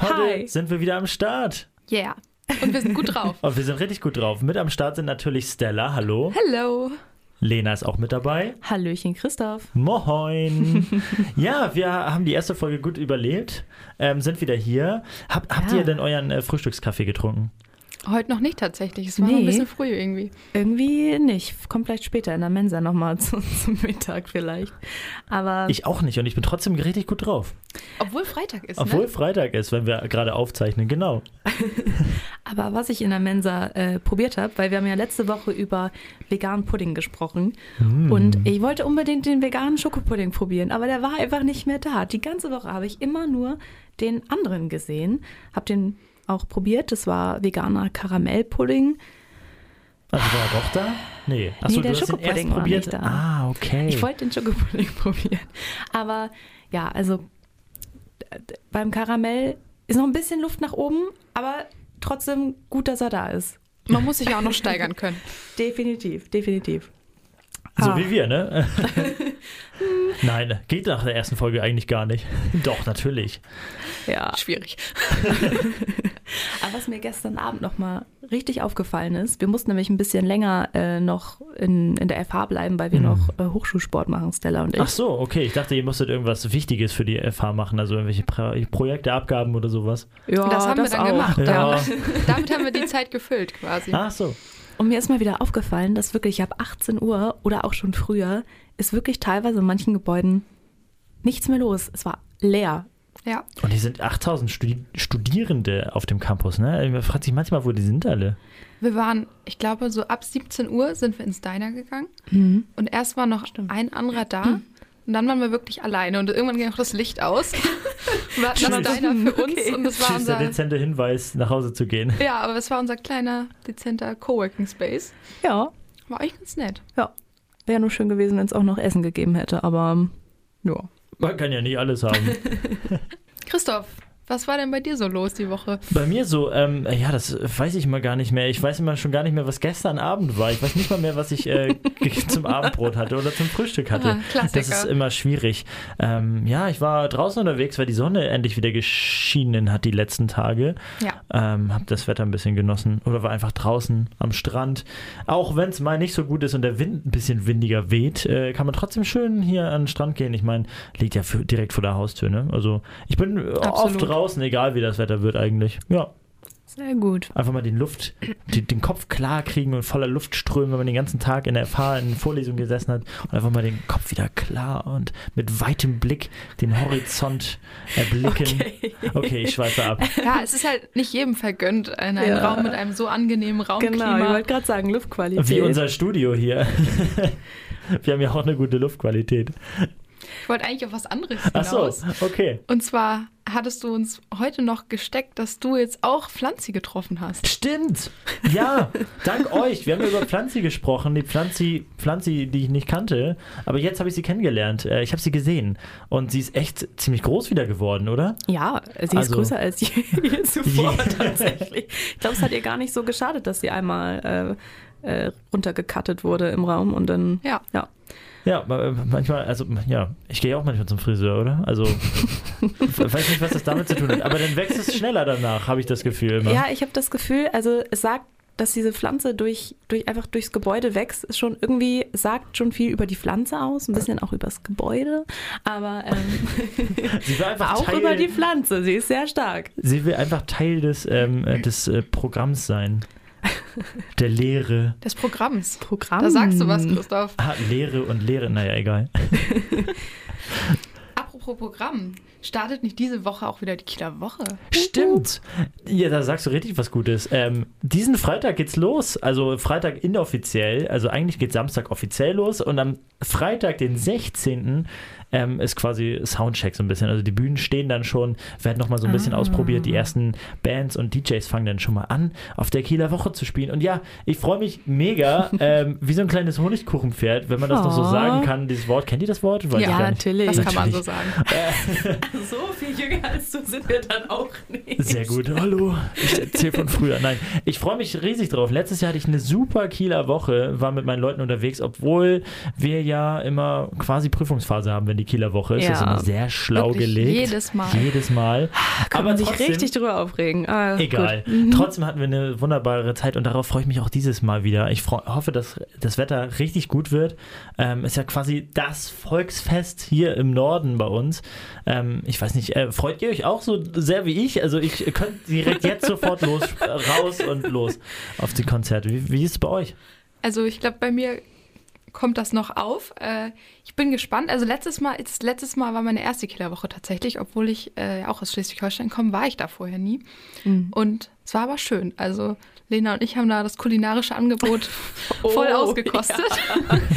Heute Hi. sind wir wieder am Start. Yeah. Und wir sind gut drauf. Und wir sind richtig gut drauf. Mit am Start sind natürlich Stella, hallo. Hello! Lena ist auch mit dabei. Hallöchen, Christoph. Moin. ja, wir haben die erste Folge gut überlebt, ähm, sind wieder hier. Hab, habt Ja. ihr denn euren äh, Frühstückskaffee getrunken? Heute noch nicht tatsächlich. Es war noch ein Nee. bisschen früh irgendwie. Irgendwie nicht. Kommt vielleicht später in der Mensa nochmal zu, zum Mittag vielleicht. Aber Ich auch nicht und ich bin trotzdem richtig gut drauf. Obwohl Freitag ist, Obwohl ne? Freitag ist, wenn wir gerade aufzeichnen, genau. Aber was ich in der Mensa äh, probiert habe, weil wir haben ja letzte Woche über veganen Pudding gesprochen und ich wollte unbedingt den veganen Schokopudding probieren, aber der war einfach nicht mehr da. Die ganze Woche habe ich immer nur den anderen gesehen, habe den auch probiert. Das war veganer Karamellpudding. Also war er doch da? Nee. Achso, Nee, der du hast ihn erst Schokopudding war probiert. nicht da. Ah, okay. Ich wollte den Schokopudding probieren, aber ja, also beim Karamell ist noch ein bisschen Luft nach oben, aber trotzdem gut, dass er da ist. Man muss sich ja auch noch steigern können. Definitiv, definitiv. so Ah. wie wir, ne? Nein, geht nach der ersten Folge eigentlich gar nicht. Doch, natürlich. Ja. Schwierig. Aber was mir gestern Abend nochmal richtig aufgefallen ist, wir mussten nämlich ein bisschen länger äh, noch in, in der FH bleiben, weil wir Mhm. noch äh, Hochschulsport machen, Stella und ich. Ach so, okay. Ich dachte, ihr musstet irgendwas Wichtiges für die FH machen, also irgendwelche Pro Projekte, Abgaben oder sowas. ja, das haben wir dann auch. gemacht. Ja. Damit, damit haben wir die Zeit gefüllt quasi. Ach so. Und mir ist mal wieder aufgefallen, dass wirklich ab 18 Uhr oder auch schon früher ist wirklich teilweise in manchen Gebäuden nichts mehr los. Es war leer. Ja. Und hier sind 8000 Studi Studierende auf dem Campus, ne? Man fragt sich manchmal, wo die sind alle. Wir waren, ich glaube, so ab 17 Uhr sind wir ins Diner gegangen. Und erst war noch ein anderer da. Und dann waren wir wirklich alleine. Und irgendwann ging auch das Licht aus. Wir hatten das. Diner für uns. Okay. Und das war Tschüss, der unser. dezente Hinweis, nach Hause zu gehen. Ja, aber es war unser kleiner, dezenter Coworking Space. Ja, War eigentlich ganz nett. ja. Wäre nur schön gewesen, wenn es auch noch Essen gegeben hätte, aber ja. Man kann ja nicht alles haben. Christoph, was war denn bei dir so los die Woche? Bei mir so, ähm, ja, das weiß ich mal gar nicht mehr. Ich weiß immer schon gar nicht mehr, was gestern Abend war. Ich weiß nicht mal mehr, was ich äh, zum Abendbrot hatte oder zum Frühstück hatte. Ah, Klassiker. Das ist immer schwierig. Ähm, ja, ich war draußen unterwegs, weil die Sonne endlich wieder geschienen hat die letzten Tage. Ja. Ähm, hab das Wetter ein bisschen genossen oder war einfach draußen am Strand. Auch wenn es mal nicht so gut ist und der Wind ein bisschen windiger weht, äh, kann man trotzdem schön hier an den Strand gehen. Ich meine, liegt ja für, direkt vor der Haustür. Ne? Also ich bin äh, oft Absolut. Draußen, egal wie das Wetter wird eigentlich. Ja, Sehr gut. einfach mal den Luft, die, den Kopf klar kriegen und voller Luftströme, wenn man den ganzen Tag in der FH in Vorlesungen gesessen hat und einfach mal den Kopf wieder klar und mit weitem Blick den Horizont erblicken. Okay, ich schweife ab. Ja, es ist halt nicht jedem vergönnt, in einem Ja. Raum mit einem so angenehmen Raumklima. Genau, ich wollte gerade sagen, Luftqualität. Wie unser Studio hier. Wir haben ja auch eine gute Luftqualität. Ich wollte eigentlich auf was anderes Ach so, hinaus. okay. Und zwar hattest du uns heute noch gesteckt, dass du jetzt auch Pflanzi getroffen hast. Stimmt. Ja, dank euch. Wir haben ja über Pflanzi gesprochen. Die Pflanzi, Pflanzi, die ich nicht kannte. Aber jetzt habe ich sie kennengelernt. Äh, Ich habe sie gesehen. Und sie ist echt ziemlich groß wieder geworden, oder? Ja, sie ist Also- größer als je, je zuvor Je- tatsächlich. Ich glaube, es hat ihr gar nicht so geschadet, dass sie einmal äh, äh, runtergekattet wurde im Raum und dann, Ja. ja. Ja, ma- manchmal, also ja, ich gehe auch manchmal zum Friseur, oder? Also, ich weiß nicht, was das damit zu tun hat. Aber dann wächst es schneller danach, habe ich das Gefühl immer. Ja, ich habe das Gefühl, also es sagt, dass diese Pflanze durch, durch einfach durchs Gebäude wächst, ist schon irgendwie, sagt schon viel über die Pflanze aus, ein bisschen auch über das Gebäude, aber ähm, Sie will einfach auch Teil, über die Pflanze, sie ist sehr stark. Sie will einfach Teil des, ähm, äh, des äh, Programms sein. Der Lehre. Des Programms. Programm. Da sagst du was, Christoph. Ah, Lehre und Lehre, naja, egal. Apropos Programm, startet nicht diese Woche auch wieder die Kieler Woche? Stimmt. Ja, da sagst du richtig was Gutes. Ähm, diesen Freitag geht's los. Also Freitag inoffiziell. Also eigentlich geht Samstag offiziell los. Und am Freitag, den 16. ähm, ist quasi Soundcheck so ein bisschen. Also die Bühnen stehen dann schon, werden nochmal so ein bisschen Ah. ausprobiert. Die ersten Bands und DJs fangen dann schon mal an, auf der Kieler Woche zu spielen. Und ja, ich freue mich mega, ähm, wie so ein kleines Honigkuchenpferd, wenn man das noch so Oh. sagen kann. Dieses Wort, kennt ihr das Wort? Weiß ich Ja, gar nicht. natürlich. Das kann man so sagen. So viel jünger als du sind wir dann auch nicht. Sehr gut. Hallo. Ich erzähle von früher. Nein, ich freue mich riesig drauf. Letztes Jahr hatte ich eine super Kieler Woche, war mit meinen Leuten unterwegs, obwohl wir ja immer quasi Prüfungsphase haben, wenn die Kieler Woche ist. Das ist Ja. immer sehr schlau Wirklich gelegt. jedes Mal. Jedes Mal. Kann man sich richtig drüber aufregen. Ah, Egal. gut. Mhm. Trotzdem hatten wir eine wunderbare Zeit und darauf freue ich mich auch dieses Mal wieder. Ich freu, hoffe, dass das Wetter richtig gut wird. Ähm, ist ja quasi das Volksfest hier im Norden bei uns. Ähm, ich weiß nicht, äh, freut ihr euch auch so sehr wie ich? Also ich könnte direkt jetzt sofort los, raus und los auf die Konzerte. Wie, wie ist es bei euch? Also ich glaube, bei mir kommt das noch auf. Äh, ich bin gespannt. Also letztes Mal, jetzt, letztes Mal war meine erste Killerwoche tatsächlich, obwohl ich äh, auch aus Schleswig-Holstein komme, war ich da vorher nie. Mhm. Und es war aber schön. Also Lena und ich haben da das kulinarische Angebot voll Oh, ausgekostet.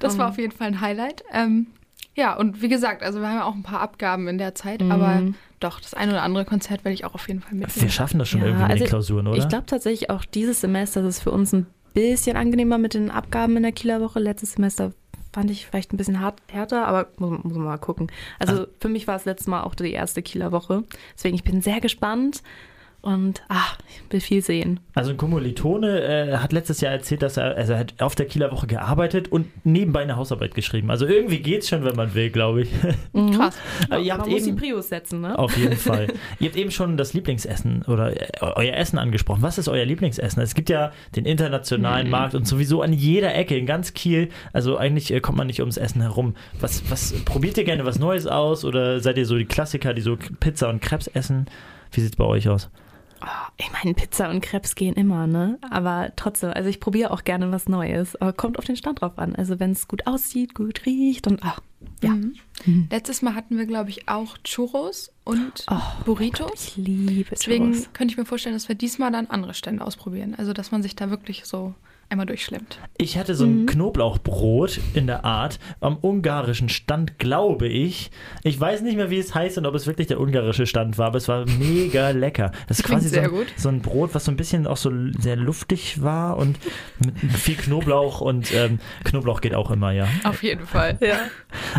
Das war auf jeden Fall ein Highlight. Ähm, ja, und wie gesagt, also wir haben ja auch ein paar Abgaben in der Zeit, Mhm. aber doch, das ein oder andere Konzert werde ich auch auf jeden Fall Wir mitnehmen. schaffen das schon Ja, irgendwie mit also den Klausuren, oder? Ich glaube tatsächlich auch dieses Semester ist es für uns ein bisschen angenehmer mit den Abgaben in der Kieler Woche. Letztes Semester fand ich vielleicht ein bisschen hart, härter, aber muss, muss man mal gucken. Also für mich war es letztes Mal auch die erste Kieler Woche. Deswegen ich bin sehr gespannt und ach, ich will viel sehen. Also ein Kommilitone äh, hat letztes Jahr erzählt, dass er, also er hat auf der Kieler Woche gearbeitet und nebenbei eine Hausarbeit geschrieben. Also irgendwie geht's schon, wenn man will, glaube ich. Krass. Aber ihr man habt muss die eben, Prius setzen, ne? auf jeden Fall. Ihr habt eben schon das Lieblingsessen oder äh, euer Essen angesprochen. Was ist euer Lieblingsessen? Es gibt ja den internationalen Markt und sowieso an jeder Ecke in ganz Kiel. Also eigentlich äh, kommt man nicht ums Essen herum. Was, was probiert ihr gerne was Neues aus oder seid ihr so die Klassiker, die so Pizza und Krebs essen? Wie sieht's bei euch aus? Oh, ich meine, Pizza und Krebs gehen immer, ne? Aber trotzdem, also ich probiere auch gerne was Neues. Aber kommt auf den Stand drauf an. Also wenn es gut aussieht, gut riecht und ach, ja. Mhm. Letztes Mal hatten wir, glaube ich, auch Churros und Oh, Burritos. Ich liebe Deswegen Churros. könnte ich mir vorstellen, dass wir diesmal dann andere Stände ausprobieren. Also, dass man sich da wirklich so einmal durchschlemmt. Ich hatte so ein Knoblauchbrot in der Art am ungarischen Stand, glaube ich. Ich weiß nicht mehr, wie es heißt und ob es wirklich der ungarische Stand war, aber es war mega lecker. Das ist quasi so sehr ein, gut. so ein Brot, was so ein bisschen auch so sehr luftig war und mit viel Knoblauch und ähm, Knoblauch geht auch immer, ja. Auf jeden Fall. Ja.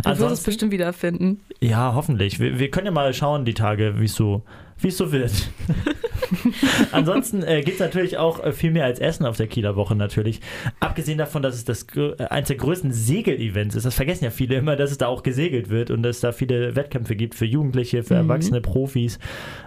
Du wirst es bestimmt wiederfinden. Ja, hoffentlich. Wir, wir können ja mal schauen, die Tage, wie es so, wie es so wird. Ansonsten äh, gibt es natürlich auch äh, viel mehr als Essen auf der Kieler Woche natürlich. Abgesehen davon, dass es das äh, eines der größten Segel-Events ist. Das vergessen ja viele immer, dass es da auch gesegelt wird und dass es da viele Wettkämpfe gibt für Jugendliche, für Mhm. erwachsene Profis.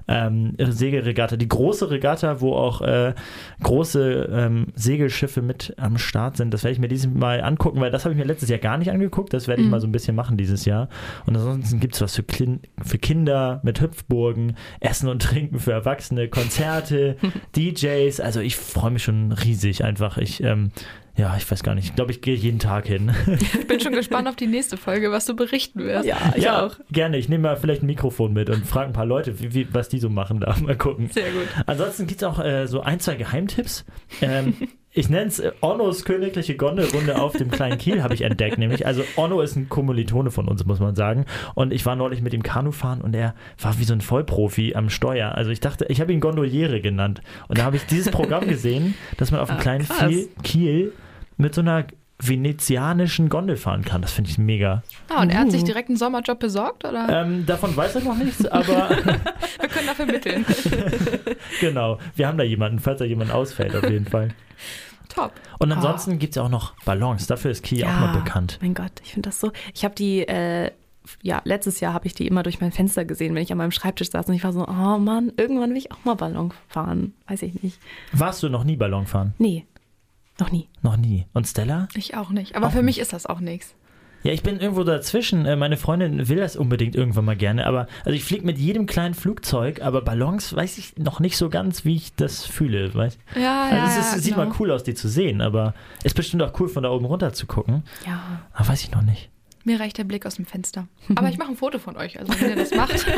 Ähm, Segelregatta, die große Regatta, wo auch äh, große ähm, Segelschiffe mit am Start sind. Das werde ich mir dieses Mal angucken, weil das habe ich mir letztes Jahr gar nicht angeguckt. Das werde ich Mhm. mal so ein bisschen machen dieses Jahr. Und ansonsten gibt es was für, Klin für Kinder mit Hüpfburgen, Essen und Trinken für Erwachsene, Konzerte, DJs. Also ich freue mich schon riesig einfach. Ich, ähm, ja, ich weiß gar nicht. Ich glaube, ich gehe jeden Tag hin. Ich bin schon gespannt auf die nächste Folge, was du berichten wirst. Ja, ich ja, auch. gerne. Ich nehme mal vielleicht ein Mikrofon mit und frage ein paar Leute, wie, wie, was die so machen da. Mal gucken. Sehr gut. Ansonsten gibt es auch äh, so ein, zwei Geheimtipps. Ähm, ich nenne es äh, Onnos königliche Gondelrunde auf dem kleinen Kiel, habe ich entdeckt. Nämlich, also Onno ist ein Kommilitone von uns, muss man sagen. Und ich war neulich mit ihm Kanu fahren und er war wie so ein Vollprofi am Steuer. Also ich dachte, ich habe ihn Gondoliere genannt. Und da habe ich dieses Programm gesehen, dass man auf dem Ah, kleinen krass. Kiel mit so einer venezianischen Gondel fahren kann. Das finde ich mega. Ah, und er hat sich Uh. direkt einen Sommerjob besorgt, oder? Ähm, davon weiß er noch nichts, aber Wir können dafür mitteln. genau. Wir haben da jemanden, falls da jemand ausfällt, auf jeden Fall. Top. Und ansonsten gibt es ja auch noch Ballons. Dafür ist Kiel auch mal bekannt. Mein Gott, ich finde das so. Ich habe die, äh, ja, letztes Jahr habe ich die immer durch mein Fenster gesehen, wenn ich an meinem Schreibtisch saß und ich war so, oh Mann, irgendwann will ich auch mal Ballon fahren. Weiß ich nicht. Warst du noch nie Ballon fahren? Nee, noch nie. Noch nie. Und Stella? Ich auch nicht. Aber Auch für mich ist das auch nichts. Ja, ich bin irgendwo dazwischen. Äh, Meine Freundin will das unbedingt irgendwann mal gerne. Aber also ich fliege mit jedem kleinen Flugzeug, aber Ballons weiß ich noch nicht so ganz, wie ich das fühle. Weißt? Ja, Also ja, es ist, ja, sieht genau. mal cool aus, die zu sehen, aber ist bestimmt auch cool, von da oben runter zu gucken. Ja. Aber weiß ich noch nicht. Mir reicht der Blick aus dem Fenster. Aber ich mache ein Foto von euch, also wenn ihr das macht.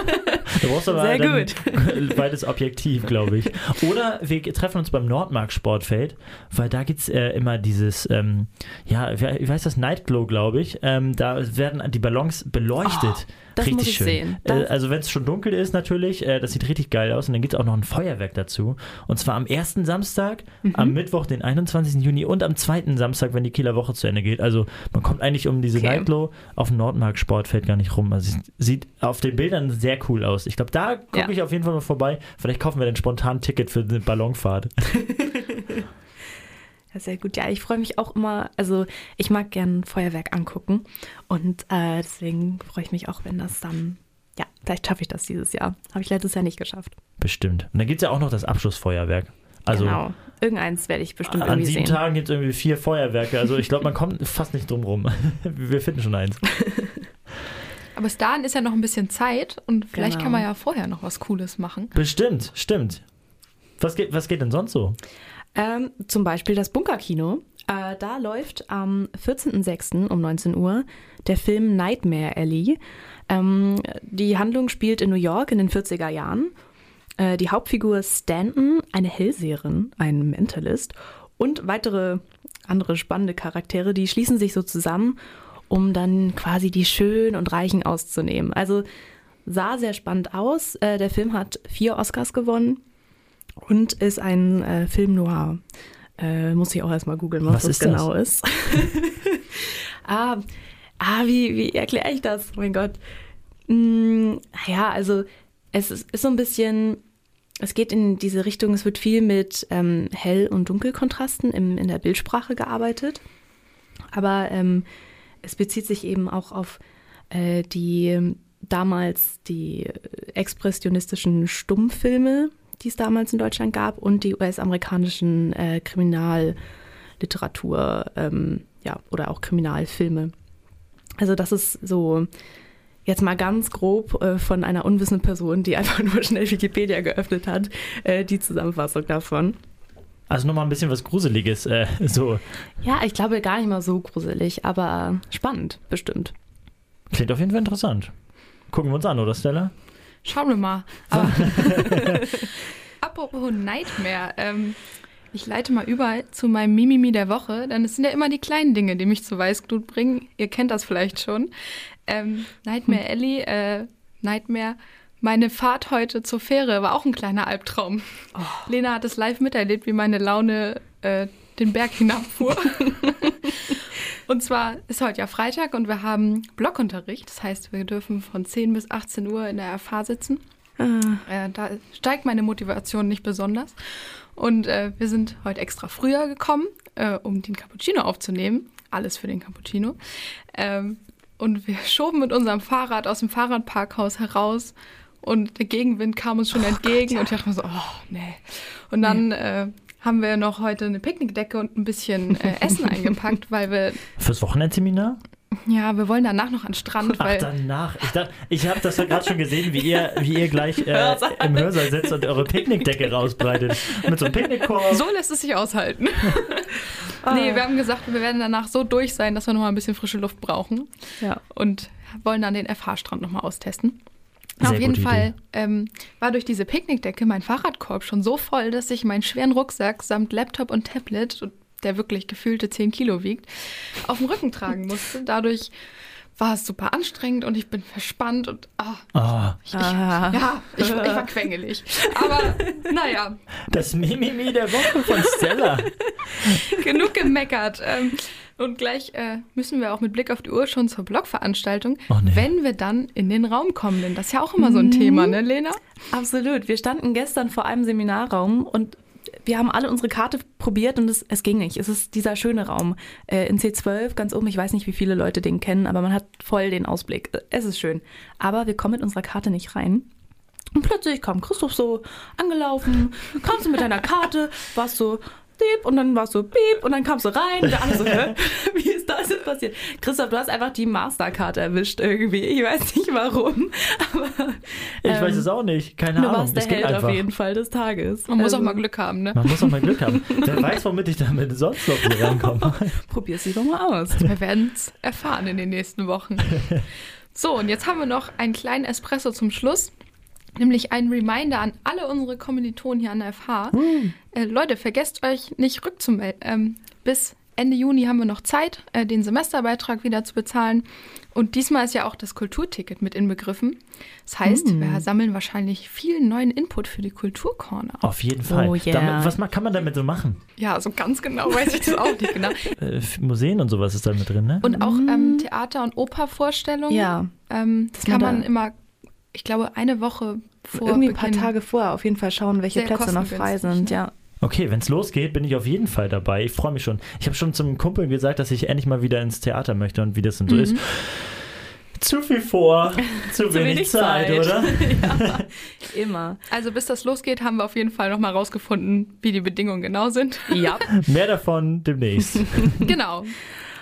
Du brauchst aber Sehr gut. beides objektiv, glaube ich. Oder wir treffen uns beim Nordmark Sportfeld, weil da gibt es äh, immer dieses, ähm, ja, wie wie heißt das, Nightglow, glaube ich. Ähm, da werden die Ballons beleuchtet. Oh, das richtig muss ich schön. sehen. Äh, Das- also wenn es schon dunkel ist natürlich, äh, das sieht richtig geil aus. Und dann gibt es auch noch ein Feuerwerk dazu. Und zwar am ersten Samstag, Mhm. am Mittwoch, den 21. Juni und am zweiten Samstag, wenn die Kieler Woche zu Ende geht. Also man kommt eigentlich um diese Okay. Nightglow auf dem Nordmark Sportfeld gar nicht rum. Also sieht auf den Bildern sehr cool aus. Ich glaube, da gucke Ja. ich auf jeden Fall mal vorbei. Vielleicht kaufen wir dann spontan ein Ticket für eine Ballonfahrt. Ja, sehr gut. Ja, ich freue mich auch immer, also ich mag gern Feuerwerk angucken und äh, deswegen freue ich mich auch, wenn das dann, ja, vielleicht schaffe ich das dieses Jahr. Habe ich letztes Jahr nicht geschafft. Bestimmt. Und dann gibt es ja auch noch das Abschlussfeuerwerk. Also genau. Irgendeins werde ich bestimmt an irgendwie sieben sehen. Tagen gibt es irgendwie vier Feuerwerke. Also ich glaube, man kommt fast nicht drum rum. Wir finden schon eins. Aber bis dahin ist ja noch ein bisschen Zeit und vielleicht Genau. kann man ja vorher noch was Cooles machen. Bestimmt, stimmt. Was geht, was geht denn sonst so? Ähm, zum Beispiel das Bunkerkino. Äh, da läuft am 14.06. um 19 Uhr der Film Nightmare Alley. Ähm, die Handlung spielt in New York in den 40er Jahren. Äh, die Hauptfigur Stanton, eine Hellseherin, ein Mentalist und weitere andere spannende Charaktere, die schließen sich so zusammen, um dann quasi die Schönen und Reichen auszunehmen. Also sah sehr spannend aus. Äh, der Film hat vier Oscars gewonnen und ist ein äh, Film noir. Äh, muss ich auch erstmal googeln, was, Was das ist das? genau ist. ah, ah, wie, wie erkläre ich das? Oh mein Gott. Mm, ja, also es ist, ist so ein bisschen, es geht in diese Richtung, es wird viel mit ähm, Hell- und Dunkelkontrasten im, in der Bildsprache gearbeitet. Aber ähm, es bezieht sich eben auch auf äh, die damals die expressionistischen Stummfilme, die es damals in Deutschland gab, und die US-amerikanischen äh, Kriminalliteratur, ähm, ja, oder auch Kriminalfilme. Also das ist so jetzt mal ganz grob äh, von einer unwissenden Person, die einfach nur schnell Wikipedia geöffnet hat, äh, die Zusammenfassung davon. Also nochmal ein bisschen was Gruseliges. Äh, so Ja, ich glaube gar nicht mal so gruselig, aber spannend, bestimmt. klingt auf jeden Fall interessant. Gucken wir uns an, oder Stella? Schauen wir mal. Aber apropos Nightmare, ähm, ich leite mal über zu meinem Mimimi der Woche, denn es sind ja immer die kleinen Dinge, die mich zu Weißglut bringen. Ihr kennt das vielleicht schon. Ähm, Nightmare Ellie, äh, Nightmare. Meine Fahrt heute zur Fähre war auch ein kleiner Albtraum. Lena hat es live miterlebt, wie meine Laune äh, den Berg hinabfuhr. und zwar ist heute ja Freitag und wir haben Blockunterricht. Das heißt, wir dürfen von 10 bis 18 Uhr in der FH sitzen. Äh, da steigt meine Motivation nicht besonders. Und äh, wir sind heute extra früher gekommen, äh, um den Cappuccino aufzunehmen. Alles für den Cappuccino. Ähm, und wir schoben mit unserem Fahrrad aus dem Fahrradparkhaus heraus. Und der Gegenwind kam uns schon entgegen. Und ich dachte mir so, oh, nee. Und dann äh, haben wir noch heute eine Picknickdecke und ein bisschen äh, Essen eingepackt, weil wir, Fürs Wochenendseminar? ja, wir wollen danach noch an den Strand, Ach, weil danach. Ich, dachte, ich habe das ja gerade schon gesehen, wie ihr, wie ihr gleich äh, im Hörsaal sitzt und eure Picknickdecke rausbreitet. Mit so einem Picknickkorb. So lässt es sich aushalten. nee, wir haben gesagt, wir werden danach so durch sein, dass wir noch mal ein bisschen frische Luft brauchen Ja. und wollen dann den FH-Strand noch mal austesten. Sehr Auf jeden Fall ähm, war durch diese Picknickdecke mein Fahrradkorb schon so voll, dass ich meinen schweren Rucksack samt Laptop und Tablet, der wirklich gefühlte 10 Kilo wiegt, auf dem Rücken tragen musste. Dadurch war es super anstrengend und ich bin verspannt und ah, Ah, ich, Ah. ja, ich, ich war quengelig. Aber naja, das Mimimi der Woche von Stella. genug gemeckert. Ähm, und gleich äh, müssen wir auch mit Blick auf die Uhr schon zur Blogveranstaltung, Oh, nee. wenn wir dann in den Raum kommen. Denn das ist ja auch immer so ein Thema, ne, Lena? Absolut. Wir standen gestern vor einem Seminarraum und wir haben alle unsere Karte probiert und es, es ging nicht. Es ist dieser schöne Raum äh, in C12 ganz oben. Ich weiß nicht, wie viele Leute den kennen, aber man hat voll den Ausblick. Es ist schön. Aber wir kommen mit unserer Karte nicht rein. Und plötzlich kam Christoph so angelaufen, kamst du mit deiner Karte, warst so piep, und dann war es so piep, und dann kamst du rein, und alle so, hä? Wie ist das denn passiert? Christoph, du hast einfach die Mastercard erwischt irgendwie. Ich weiß nicht warum, aber Ich ähm, weiß es auch nicht. Keine du Ahnung. warst der es geht Held einfach. auf jeden Fall des Tages. Man muss auch Also, mal Glück haben, ne? Man muss auch mal Glück haben. Wer weiß, womit ich damit sonst noch hier reinkomme. Probier sie doch mal aus. Wir werden es erfahren in den nächsten Wochen. So, und jetzt haben wir noch einen kleinen Espresso zum Schluss. Nämlich ein Reminder an alle unsere Kommilitonen hier an der FH. Äh, Leute, vergesst euch nicht rückzumelden. Ähm, bis Ende Juni haben wir noch Zeit, äh, den Semesterbeitrag wieder zu bezahlen. Und diesmal ist ja auch das Kulturticket mit inbegriffen. Das heißt, wir sammeln wahrscheinlich viel neuen Input für die Kulturcorner. Auf jeden Fall. Oh, yeah. damit, was kann man damit so machen? Ja, so ganz genau weiß ich das auch nicht genau. Äh, Museen und sowas ist da mit drin, ne? Und auch ähm, Theater- und Opervorstellungen. Ja, Ähm, das kann man man da- immer, ich glaube, eine Woche vor irgendwie ein paar. Tage vorher auf jeden Fall schauen, welche Plätze noch frei sind. Ja. Okay, wenn es losgeht, bin ich auf jeden Fall dabei. Ich freue mich schon. Ich habe schon zum Kumpel gesagt, dass ich endlich mal wieder ins Theater möchte und wie das denn so Mhm. ist. Zu viel vor, zu, wenig, Zeit, oder? ja, immer. Also bis das losgeht, haben wir auf jeden Fall nochmal rausgefunden, wie die Bedingungen genau sind. Ja. Mehr davon demnächst. genau.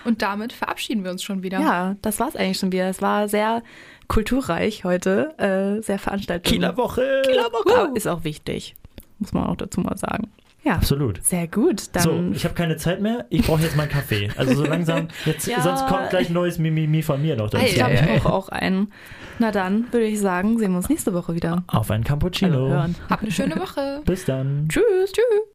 Und damit verabschieden wir uns schon wieder. ja, das war's eigentlich schon wieder. Es war sehr kulturreich heute, äh, sehr veranstaltet. Kieler Woche. Woche. Ist auch wichtig, muss man auch dazu mal sagen. Ja, Absolut. sehr gut. Dann so, ich habe keine Zeit mehr. Ich brauche jetzt meinen Kaffee. Also so langsam, jetzt, Ja. sonst kommt gleich neues Mimimi von mir noch dazu. Ich glaube, ich brauche auch einen. Na dann würde ich sagen, sehen wir uns nächste Woche wieder. Auf ein Cappuccino. Also. Habt eine schöne Woche. Bis dann. Tschüss. Tschüss.